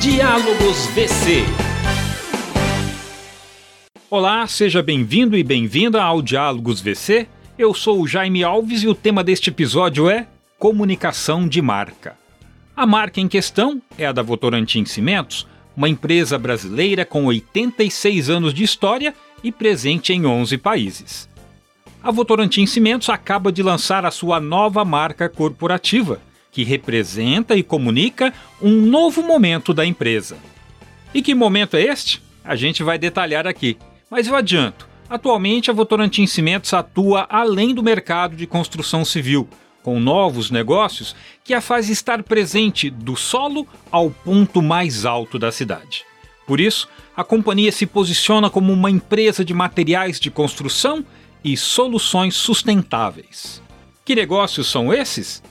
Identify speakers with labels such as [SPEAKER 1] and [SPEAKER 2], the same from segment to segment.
[SPEAKER 1] Diálogos VC. Olá, seja bem-vindo e bem-vinda ao Diálogos VC. Eu sou o Jaime Alves e o tema deste episódio é Comunicação de Marca. A marca em questão é a da Votorantim Cimentos, uma empresa brasileira com 86 anos de história e presente em 11 países. A Votorantim Cimentos acaba de lançar a sua nova marca corporativa, que representa e comunica um novo momento da empresa. E que momento é este? A gente vai detalhar aqui. Mas eu adianto: atualmente a Votorantim Cimentos atua além do mercado de construção civil, com novos negócios que a faz estar presente do solo ao ponto mais alto da cidade. Por isso, a companhia se posiciona como uma empresa de materiais de construção e soluções sustentáveis. Que negócios são esses?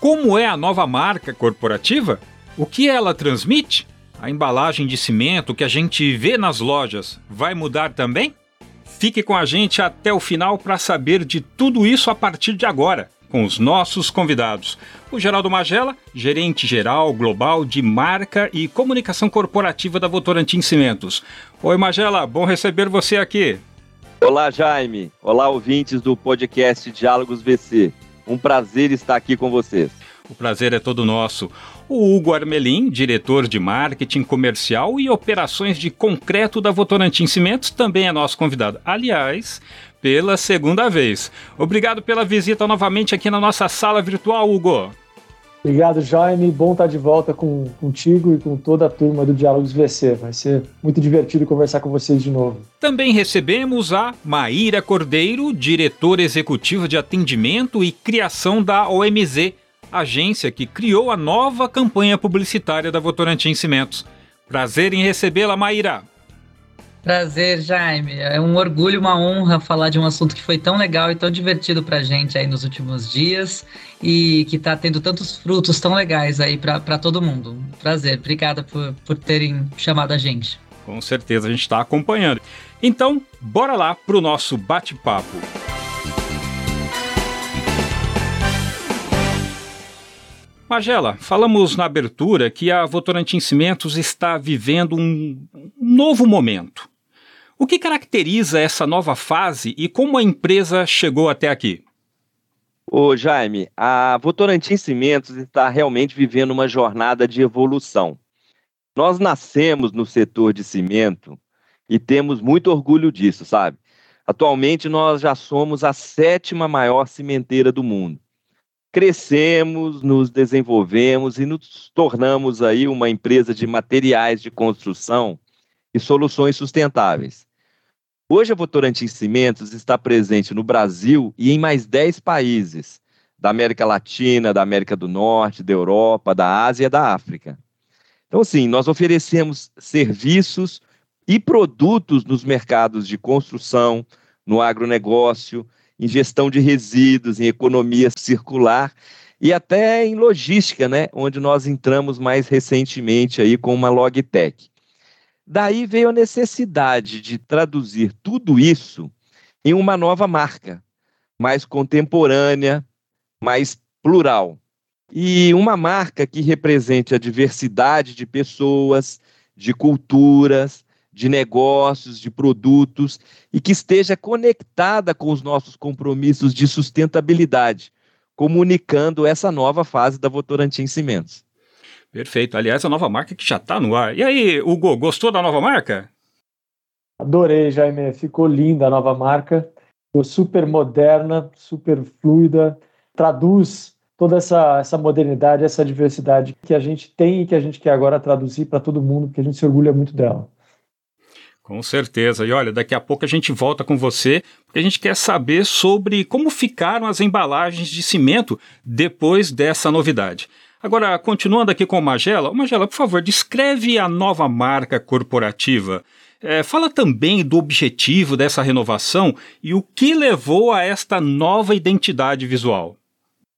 [SPEAKER 1] Como é a nova marca corporativa? O que ela transmite? A embalagem de cimento que a gente vê nas lojas vai mudar também? Fique com a gente até o final para saber de tudo isso a partir de agora, com os nossos convidados. O Geraldo Magela, gerente geral global de marca e comunicação corporativa da Votorantim Cimentos. Oi, Magela, bom receber você aqui.
[SPEAKER 2] Olá, Jaime. Olá, ouvintes do podcast Diálogos VC. Um prazer estar aqui com vocês.
[SPEAKER 1] O prazer é todo nosso. O Hugo Armelin, diretor de marketing comercial e operações de concreto da Votorantim Cimentos, também é nosso convidado. Aliás, pela segunda vez. Obrigado pela visita novamente aqui na nossa sala virtual, Hugo.
[SPEAKER 3] Obrigado, Jaime. Bom estar de volta com, contigo e com toda a turma do Diálogos VC. Vai ser muito divertido conversar com vocês de novo.
[SPEAKER 1] Também recebemos a Maíra Cordeiro, diretora executiva de atendimento e criação da OMZ, agência que criou a nova campanha publicitária da Votorantim Cimentos. Prazer em recebê-la, Maíra.
[SPEAKER 4] Prazer, Jaime. É um orgulho, uma honra falar de um assunto que foi tão legal e tão divertido pra gente aí nos últimos dias e que tá tendo tantos frutos tão legais aí para todo mundo. Prazer, obrigada por, por terem chamado a gente.
[SPEAKER 1] Com certeza a gente está acompanhando. Então, bora lá pro nosso bate-papo. Magela, falamos na abertura que a Votorantim Cimentos está vivendo um novo momento. O que caracteriza essa nova fase e como a empresa chegou até aqui?
[SPEAKER 2] Ô Jaime, a Votorantim Cimentos está realmente vivendo uma jornada de evolução. Nós nascemos no setor de cimento e temos muito orgulho disso, sabe? Atualmente nós já somos a sétima maior cimenteira do mundo. Crescemos, nos desenvolvemos e nos tornamos aí uma empresa de materiais de construção e soluções sustentáveis. Hoje a Votorantim Cimentos está presente no Brasil e em mais 10 países, da América Latina, da América do Norte, da Europa, da Ásia e da África. Então, assim, nós oferecemos serviços e produtos nos mercados de construção, no agronegócio, em gestão de resíduos, em economia circular e até em logística, né, onde nós entramos mais recentemente aí com uma Logtech. Daí veio a necessidade de traduzir tudo isso em uma nova marca, mais contemporânea, mais plural. E uma marca que represente a diversidade de pessoas, de culturas, de negócios, de produtos e que esteja conectada com os nossos compromissos de sustentabilidade, comunicando essa nova fase da Votorantim Cimentos.
[SPEAKER 1] Perfeito. Aliás, a nova marca que já está no ar. E aí, Hugo, gostou da nova marca?
[SPEAKER 3] Adorei, Jaime. Ficou linda a nova marca. Ficou super moderna, super fluida. Traduz toda essa, essa modernidade, essa diversidade que a gente tem e que a gente quer agora traduzir para todo mundo, porque a gente se orgulha muito dela.
[SPEAKER 1] Com certeza. E olha, daqui a pouco a gente volta com você, porque a gente quer saber sobre como ficaram as embalagens de cimento depois dessa novidade. Agora, continuando aqui com o Magela, Magela, por favor, descreve a nova marca corporativa. É, fala também do objetivo dessa renovação e o que levou a esta nova identidade visual.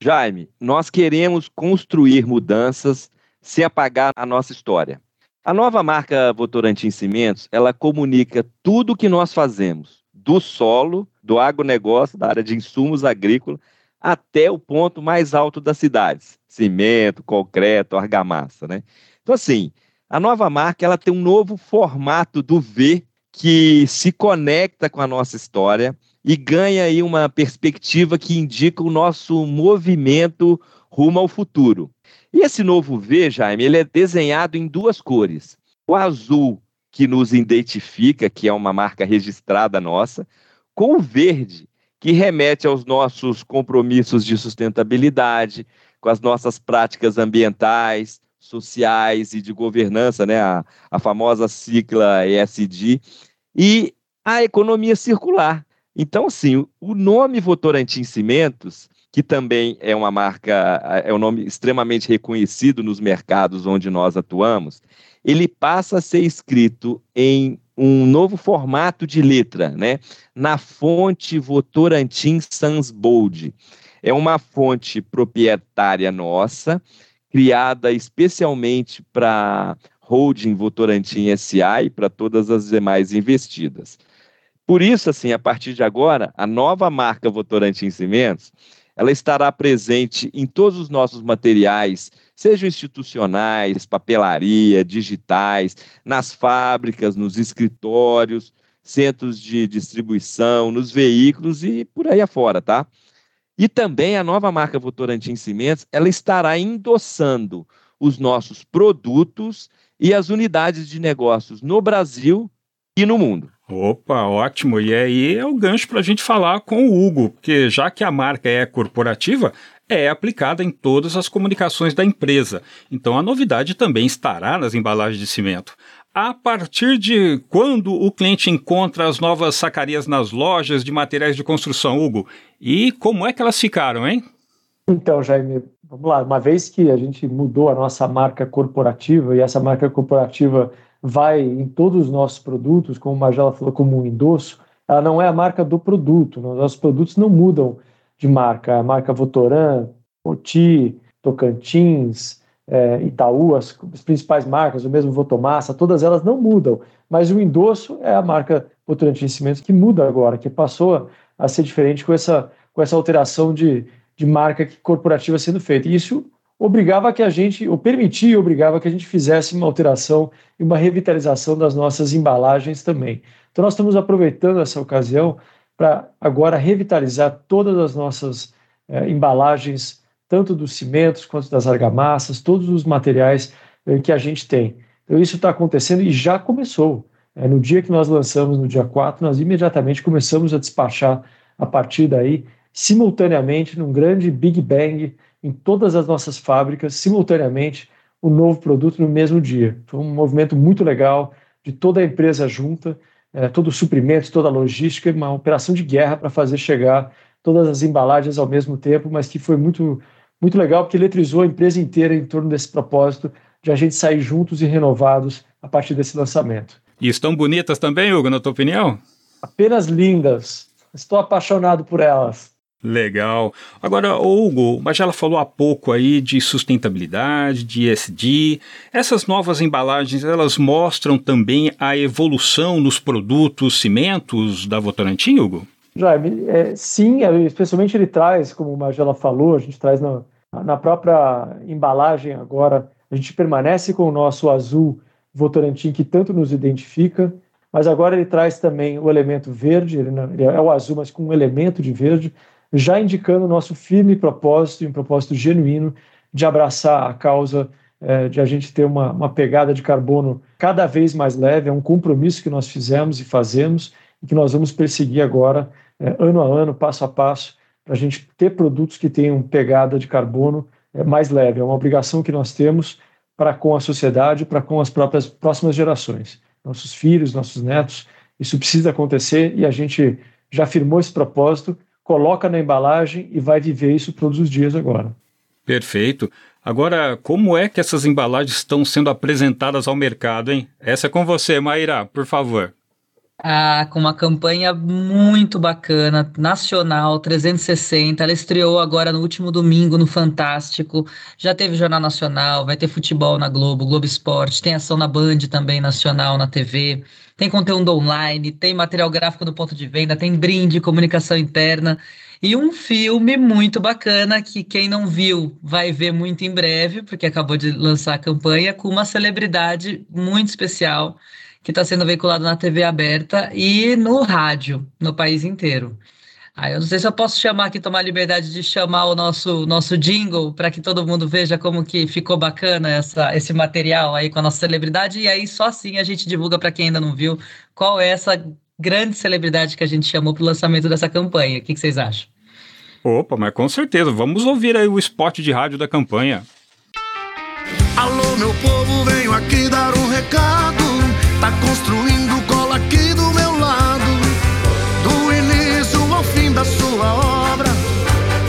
[SPEAKER 2] Jaime, nós queremos construir mudanças sem apagar a nossa história. A nova marca Votorantim Cimentos, ela comunica tudo o que nós fazemos, do solo, do agronegócio, da área de insumos agrícolas, até o ponto mais alto das cidades, cimento, concreto, argamassa, né? Então, assim, A nova marca ela tem um novo formato do V que se conecta com a nossa história e ganha aí uma perspectiva que indica o nosso movimento rumo ao futuro. E esse novo V, Jaime, ele é desenhado em duas cores. O azul, que nos identifica, que é uma marca registrada nossa, com o verde, que remete aos nossos compromissos de sustentabilidade, com as nossas práticas ambientais, sociais e de governança, né? a, a famosa sigla ESG, e a economia circular. Então, assim, o nome Votorantim Cimentos, que também é uma marca, é um nome extremamente reconhecido nos mercados onde nós atuamos, ele passa a ser escrito em um novo formato de letra, né? Na fonte Votorantim Sans Bold. É uma fonte proprietária nossa, criada especialmente para holding Votorantim SA e para todas as demais investidas. Por isso, assim, a partir de agora, a nova marca Votorantim Cimentos, ela estará presente em todos os nossos materiais, sejam institucionais, papelaria, digitais, nas fábricas, nos escritórios, centros de distribuição, nos veículos e por aí afora, tá? E também a nova marca Votorantim Cimentos, ela estará endossando os nossos produtos e as unidades de negócios no Brasil e no mundo.
[SPEAKER 1] Opa, ótimo. E aí é o gancho para a gente falar com o Hugo, porque já que a marca é corporativa, é aplicada em todas as comunicações da empresa. Então a novidade também estará nas embalagens de cimento. A partir de quando o cliente encontra as novas sacarias nas lojas de materiais de construção, Hugo? E como é que elas ficaram, hein?
[SPEAKER 3] Então, Jaime, vamos lá. Uma vez que a gente mudou a nossa marca corporativa e essa marca corporativa vai em todos os nossos produtos, como o Magela falou, como um endosso, ela não é a marca do produto. Nossos produtos não mudam de marca. A marca Votoran, Oti, Tocantins, é, Itaú, as, as, principais marcas, o mesmo Votomassa, todas elas não mudam. Mas o endosso é a marca Votorantim Cimentos que muda agora, que passou a, a ser diferente com essa, com essa alteração de, de marca corporativa sendo feita. E isso obrigava que a gente, ou permitia obrigava que a gente fizesse uma alteração e uma revitalização das nossas embalagens também. Então nós estamos aproveitando essa ocasião para agora revitalizar todas as nossas eh, embalagens, tanto dos cimentos quanto das argamassas, todos os materiais eh, que a gente tem. Então isso está acontecendo e já começou. É, no dia que nós lançamos, no dia 4, nós imediatamente começamos a despachar a partir daí, simultaneamente, num grande Big Bang, em todas as nossas fábricas, simultaneamente, o um novo produto no mesmo dia. Foi um movimento muito legal de toda a empresa junta, é, todo o suprimento, toda a logística, uma operação de guerra para fazer chegar todas as embalagens ao mesmo tempo, mas que foi muito, muito legal porque eletrizou a empresa inteira em torno desse propósito de a gente sair juntos e renovados a partir desse lançamento.
[SPEAKER 1] E estão bonitas também, Hugo, na tua opinião?
[SPEAKER 3] Apenas lindas. Estou apaixonado por elas.
[SPEAKER 1] Legal. Agora, Hugo, mas ela falou há pouco aí de sustentabilidade, de ESG. Essas novas embalagens, elas mostram também a evolução nos produtos cimentos da Votorantim, Hugo?
[SPEAKER 3] Jaime, é, sim, é, especialmente ele traz, como o Magela falou, a gente traz na, na própria embalagem agora, a gente permanece com o nosso azul Votorantim que tanto nos identifica, mas agora ele traz também o elemento verde, ele, não, ele é o azul, mas com um elemento de verde, já indicando o nosso firme propósito, e um propósito genuíno de abraçar a causa é, de a gente ter uma, uma pegada de carbono cada vez mais leve, é um compromisso que nós fizemos e fazemos e que nós vamos perseguir agora, é, ano a ano, passo a passo, para a gente ter produtos que tenham pegada de carbono é, mais leve. É uma obrigação que nós temos para com a sociedade, para com as próprias próximas gerações, nossos filhos, nossos netos. Isso precisa acontecer e a gente já firmou esse propósito coloca na embalagem e vai viver isso todos os dias agora.
[SPEAKER 1] Perfeito. Agora, como é que essas embalagens estão sendo apresentadas ao mercado, hein? Essa é com você, Maíra, por favor.
[SPEAKER 4] Ah, com uma campanha muito bacana, nacional, 360. Ela estreou agora no último domingo no Fantástico. Já teve Jornal Nacional, vai ter futebol na Globo, Globo Esporte, tem ação na Band também, nacional, na TV. Tem conteúdo online, tem material gráfico do ponto de venda, tem brinde, comunicação interna. E um filme muito bacana que quem não viu vai ver muito em breve, porque acabou de lançar a campanha, com uma celebridade muito especial que está sendo veiculado na TV aberta e no rádio, no país inteiro. Aí eu não sei se eu posso chamar aqui, tomar a liberdade de chamar o nosso, nosso jingle para que todo mundo veja como que ficou bacana essa, esse material aí com a nossa celebridade, e aí só assim a gente divulga para quem ainda não viu qual é essa grande celebridade que a gente chamou para o lançamento dessa campanha. O que, que vocês acham?
[SPEAKER 1] Opa, mas com certeza. Vamos ouvir aí o spot de rádio da campanha.
[SPEAKER 5] Alô, meu povo, venho aqui dar um recado. Tá construindo cola aqui do meu lado. Do início ao fim da sua obra.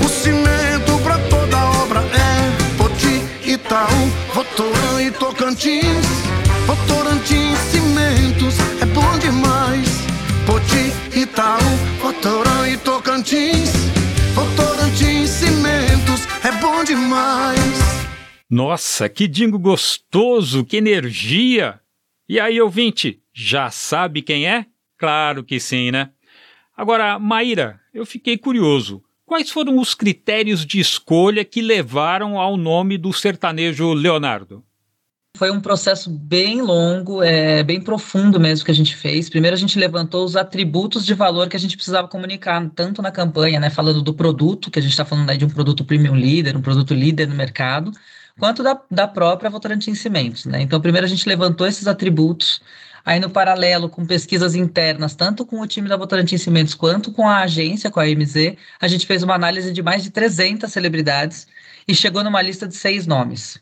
[SPEAKER 5] O cimento pra toda obra é Poti, Itaú, Votorã e Tocantins. Votorantim Cimentos é bom demais. Poti, Itaú, Votorã e Tocantins. Votorantim Cimentos é bom demais.
[SPEAKER 1] Nossa, que dingo gostoso, que energia! E aí, ouvinte, já sabe quem é? Claro que sim, né? Agora, Maíra, eu fiquei curioso. Quais foram os critérios de escolha que levaram ao nome do sertanejo Leonardo?
[SPEAKER 4] Foi um processo bem longo, é, bem profundo mesmo que a gente fez. Primeiro a gente levantou os atributos de valor que a gente precisava comunicar, tanto na campanha, né, falando do produto, que a gente está falando aí de um produto premium líder, um produto líder no mercado, quanto da, da própria Votorantim Cimentos. Né? Então, primeiro a gente levantou esses atributos, aí no paralelo com pesquisas internas, tanto com o time da Votorantim Cimentos quanto com a agência, com a MZ, a gente fez uma análise de mais de 300 celebridades e chegou numa lista de seis nomes.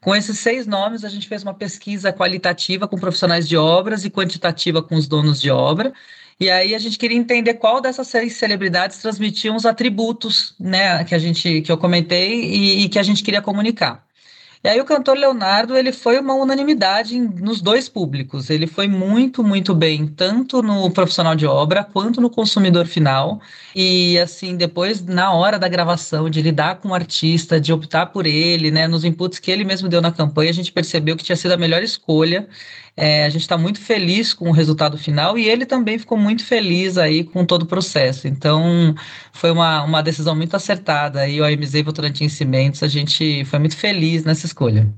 [SPEAKER 4] Com esses seis nomes, a gente fez uma pesquisa qualitativa com profissionais de obras e quantitativa com os donos de obra. E aí a gente queria entender qual dessas seis celebridades transmitiam os atributos, né, que a gente que eu comentei e, e que a gente queria comunicar. E aí o cantor Leonardo, ele foi uma unanimidade nos dois públicos. Ele foi muito, muito bem, tanto no profissional de obra quanto no consumidor final. E assim, depois, na hora da gravação, de lidar com o artista, de optar por ele, né, nos inputs que ele mesmo deu na campanha, a gente percebeu que tinha sido a melhor escolha. É, a gente está muito feliz com o resultado final e ele também ficou muito feliz aí com todo o processo. Então, foi uma, uma decisão muito acertada. E o AMZ Votorantim Cimentos, a gente foi muito feliz nessa escolha.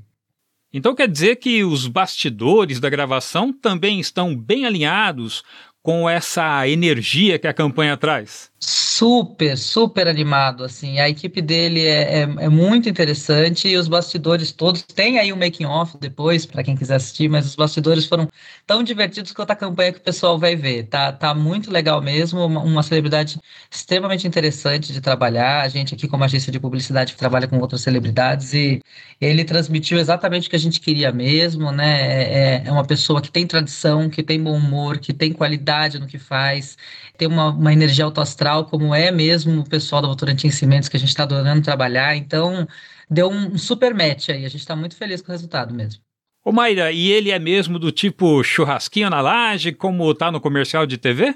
[SPEAKER 1] Então quer dizer que os bastidores da gravação também estão bem alinhados com essa energia que a campanha traz?
[SPEAKER 4] Super, super animado, assim, a equipe dele é, é, é muito interessante e os bastidores todos, tem aí um making off depois, para quem quiser assistir, mas os bastidores foram tão divertidos quanto a campanha que o pessoal vai ver, tá, tá muito legal mesmo, uma, uma celebridade extremamente interessante de trabalhar, a gente aqui como agência de publicidade que trabalha com outras celebridades e ele transmitiu exatamente o que a gente queria mesmo, né, é, é uma pessoa que tem tradição, que tem bom humor, que tem qualidade no que faz, tem uma, uma energia autoastral como como é mesmo o pessoal da Votorantim Cimentos, que a gente está adorando trabalhar. Então, deu um super match aí. A gente está muito feliz com o resultado mesmo.
[SPEAKER 1] Ô Mayra, e ele é mesmo do tipo churrasquinho na laje, como tá no comercial de TV?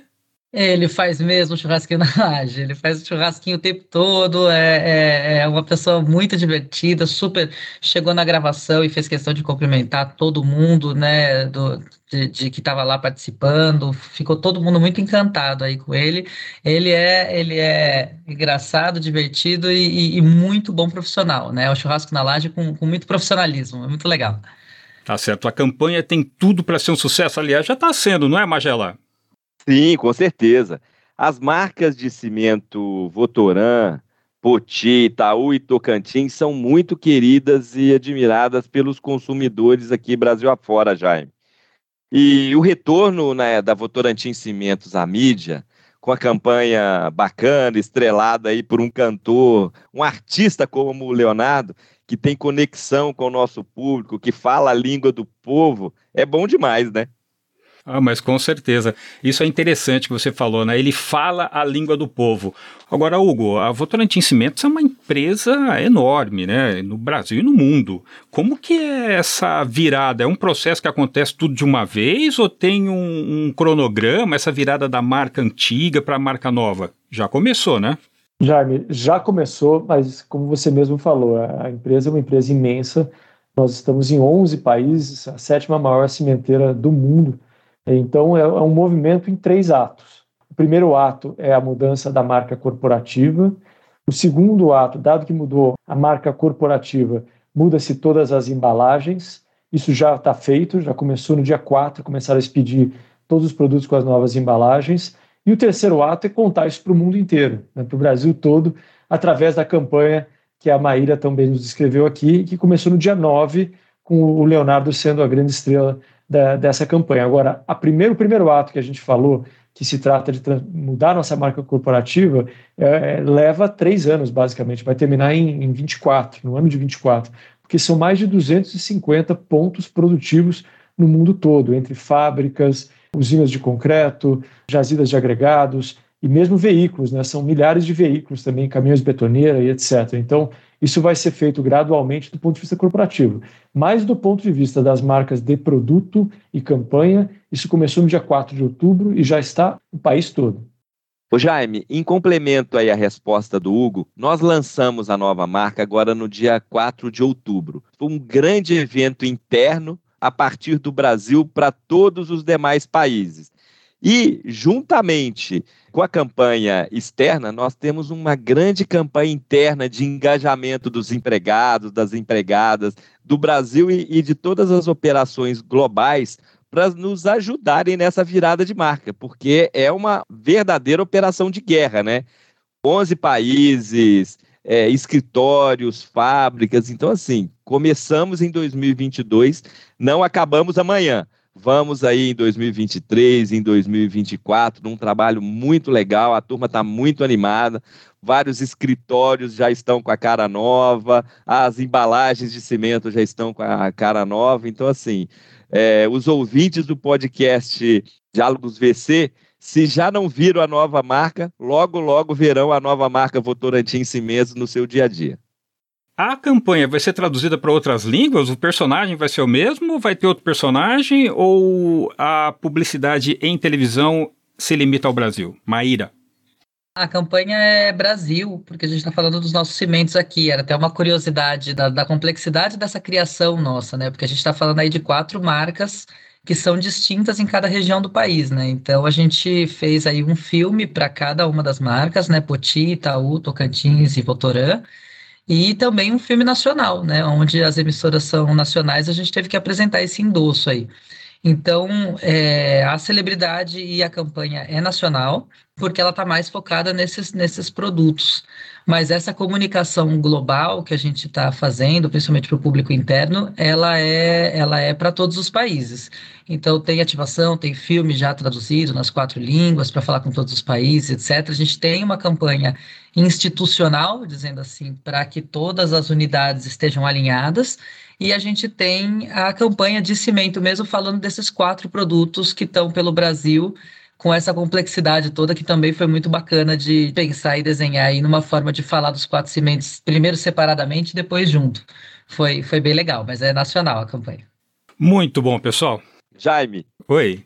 [SPEAKER 4] Ele faz mesmo churrasquinho na laje, ele faz churrasquinho o tempo todo, é, é, é, uma pessoa muito divertida, super. Chegou na gravação e fez questão de cumprimentar todo mundo, né, do, de, de que estava lá participando, ficou todo mundo muito encantado aí com ele. Ele é, ele é engraçado, divertido e, e, e muito bom profissional, né? O churrasco na laje com, com muito profissionalismo, é muito legal.
[SPEAKER 1] Tá certo, a campanha tem tudo para ser um sucesso, aliás, já está sendo, não é, Magela?
[SPEAKER 2] Sim, com certeza. As marcas de cimento Votoran, Poti, Itaú e Tocantins são muito queridas e admiradas pelos consumidores aqui Brasil afora, Jaime. E o retorno né, da Votorantim Cimentos à mídia, com a campanha bacana, estrelada aí por um cantor, um artista como o Leonardo, que tem conexão com o nosso público, que fala a língua do povo, é bom demais, né?
[SPEAKER 1] Ah, mas com certeza. Isso é interessante que você falou, né? Ele fala a língua do povo. Agora, Hugo, a Votorantim Cimentos é uma empresa enorme, né? No Brasil e no mundo. Como que é essa virada? É um processo que acontece tudo de uma vez ou tem um, um cronograma, essa virada da marca antiga para a marca nova? Já começou, né?
[SPEAKER 3] Jaime, já começou, mas como você mesmo falou, a empresa é uma empresa imensa. Nós estamos em 11 países, a sétima maior cimenteira do mundo. Então, é, é um movimento em três atos. O primeiro ato é a mudança da marca corporativa. O segundo ato, dado que mudou a marca corporativa, muda-se todas as embalagens. Isso já está feito, já começou no dia 4, começaram a expedir todos os produtos com as novas embalagens. E o terceiro ato é contar isso para o mundo inteiro, né, para o Brasil todo, através da campanha que a Maíra também nos descreveu aqui, que começou no dia 9, com o Leonardo sendo a grande estrela da, dessa campanha. Agora, a primeiro, o primeiro ato que a gente falou, que se trata de mudar nossa marca corporativa, é, leva três anos, basicamente, vai terminar em, em 24, no ano de 24, porque são mais de 250 pontos produtivos no mundo todo, entre fábricas, usinas de concreto, jazidas de agregados e mesmo veículos, né? São milhares de veículos também, caminhões betoneira e etc. Então, isso vai ser feito gradualmente do ponto de vista corporativo. Mas do ponto de vista das marcas de produto e campanha, isso começou no dia 4 de outubro e já está no país todo.
[SPEAKER 2] Ô Jaime, em complemento aí à resposta do Hugo, nós lançamos a nova marca agora no dia 4 de outubro. Foi um grande evento interno a partir do Brasil para todos os demais países. E, juntamente com a campanha externa, nós temos uma grande campanha interna de engajamento dos empregados, das empregadas do Brasil e, de todas as operações globais para nos ajudarem nessa virada de marca, porque é uma verdadeira operação de guerra, né? 11 países, é, escritórios, fábricas. Então, assim, começamos em 2022, não acabamos amanhã. Vamos aí em 2023, em 2024, num trabalho muito legal. A turma está muito animada. Vários escritórios já estão com a cara nova, as embalagens de cimento já estão com a cara nova. Então, assim, é, os ouvintes do podcast Diálogos VC se já não viram a nova marca, logo, logo verão a nova marca Votorantim Cimentos no seu dia a dia.
[SPEAKER 1] A campanha vai ser traduzida para outras línguas? O personagem vai ser o mesmo? Vai ter outro personagem? Ou a publicidade em televisão se limita ao Brasil? Maíra.
[SPEAKER 4] A campanha é Brasil, porque a gente está falando dos nossos cimentos aqui. Era até uma curiosidade da, da complexidade dessa criação nossa, né? Porque a gente está falando aí de quatro marcas que são distintas em cada região do país, né? Então a gente fez aí um filme para cada uma das marcas, né? Poti, Itaú, Tocantins e Votorã. E também um filme nacional, né? Onde as emissoras são nacionais, a gente teve que apresentar esse endosso aí. Então, é, a celebridade e a campanha é nacional, porque ela está mais focada nesses, nesses produtos. Mas essa comunicação global que a gente está fazendo, principalmente para o público interno, ela é, ela é para todos os países. Então, tem ativação, tem filme já traduzido nas quatro línguas para falar com todos os países, etc. A gente tem uma campanha institucional, dizendo assim, para que todas as unidades estejam alinhadas e a gente tem a campanha de cimento mesmo falando desses quatro produtos que estão pelo Brasil com essa complexidade toda que também foi muito bacana de pensar e desenhar aí numa forma de falar dos quatro cimentos, primeiro separadamente e depois junto. Foi, foi bem legal, mas é nacional a campanha.
[SPEAKER 1] Muito bom, pessoal.
[SPEAKER 2] Jaime.
[SPEAKER 1] Oi.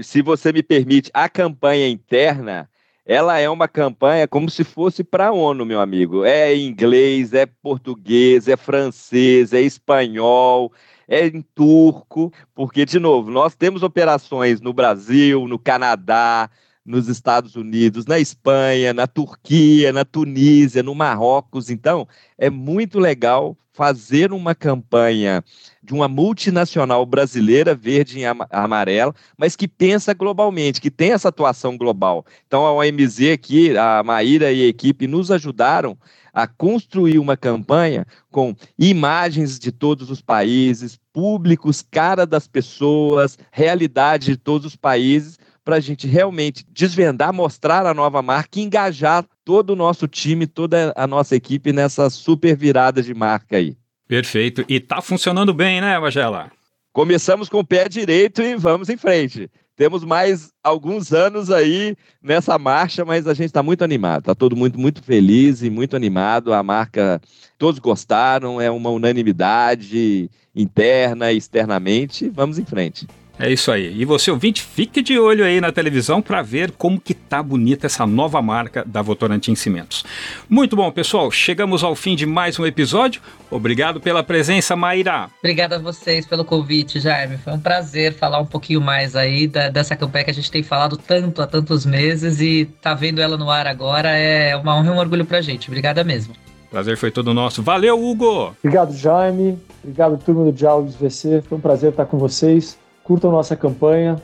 [SPEAKER 2] Se você me permite, a campanha interna ela é uma campanha como se fosse para a ONU, meu amigo. É inglês, é português, é francês, é espanhol, é em turco, porque, de novo, nós temos operações no Brasil, no Canadá, nos Estados Unidos, na Espanha, na Turquia, na Tunísia, no Marrocos. Então, é muito legal fazer uma campanha de uma multinacional brasileira, verde e amarela, mas que pensa globalmente, que tem essa atuação global. Então, a OMZ aqui, a Maíra e a equipe nos ajudaram a construir uma campanha com imagens de todos os países, públicos, cara das pessoas, realidade de todos os países, para a gente realmente desvendar, mostrar a nova marca e engajar todo o nosso time, toda a nossa equipe nessa super virada de marca aí.
[SPEAKER 1] Perfeito. E tá funcionando bem, né, Magela?
[SPEAKER 2] Começamos com o pé direito e vamos em frente. Temos mais alguns anos aí nessa marcha, mas a gente está muito animado. Está todo mundo muito feliz e muito animado. A marca, todos gostaram, é uma unanimidade interna e externamente. Vamos em frente.
[SPEAKER 1] É isso aí. E você ouvinte, fique de olho aí na televisão para ver como que tá bonita essa nova marca da Votorantim Cimentos. Muito bom, pessoal. Chegamos ao fim de mais um episódio. Obrigado pela presença, Maíra.
[SPEAKER 4] Obrigada a vocês pelo convite, Jaime. Foi um prazer falar um pouquinho mais aí da, dessa campanha que a gente tem falado tanto há tantos meses e tá vendo ela no ar agora é uma honra e um orgulho pra gente. Obrigada mesmo.
[SPEAKER 1] Prazer foi todo nosso. Valeu, Hugo!
[SPEAKER 3] Obrigado, Jaime. Obrigado, turma do Diálogos VC. Foi um prazer estar com vocês curtam nossa campanha.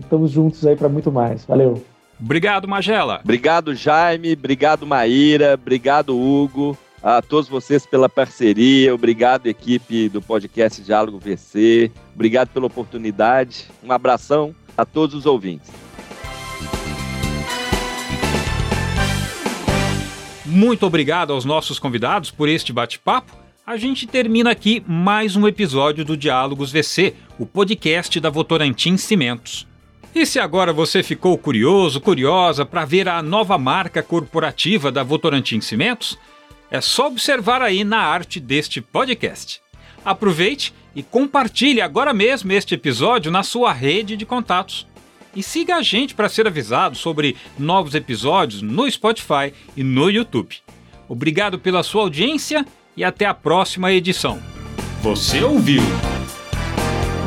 [SPEAKER 3] Estamos juntos aí para muito mais. Valeu.
[SPEAKER 1] Obrigado, Magela.
[SPEAKER 2] Obrigado, Jaime. Obrigado, Maíra. Obrigado, Hugo. A todos vocês pela parceria. Obrigado, equipe do podcast Diálogo VC. Obrigado pela oportunidade. Um abração a todos os ouvintes.
[SPEAKER 1] Muito obrigado aos nossos convidados por este bate-papo a gente termina aqui mais um episódio do Diálogos VC, o podcast da Votorantim Cimentos. E se agora você ficou curioso, curiosa para ver a nova marca corporativa da Votorantim Cimentos, é só observar aí na arte deste podcast. Aproveite e compartilhe agora mesmo este episódio na sua rede de contatos. E siga a gente para ser avisado sobre novos episódios no Spotify e no YouTube. Obrigado pela sua audiência e até a próxima edição. Você ouviu?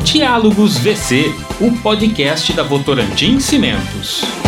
[SPEAKER 1] Diálogos VC, o podcast da Votorantim Cimentos.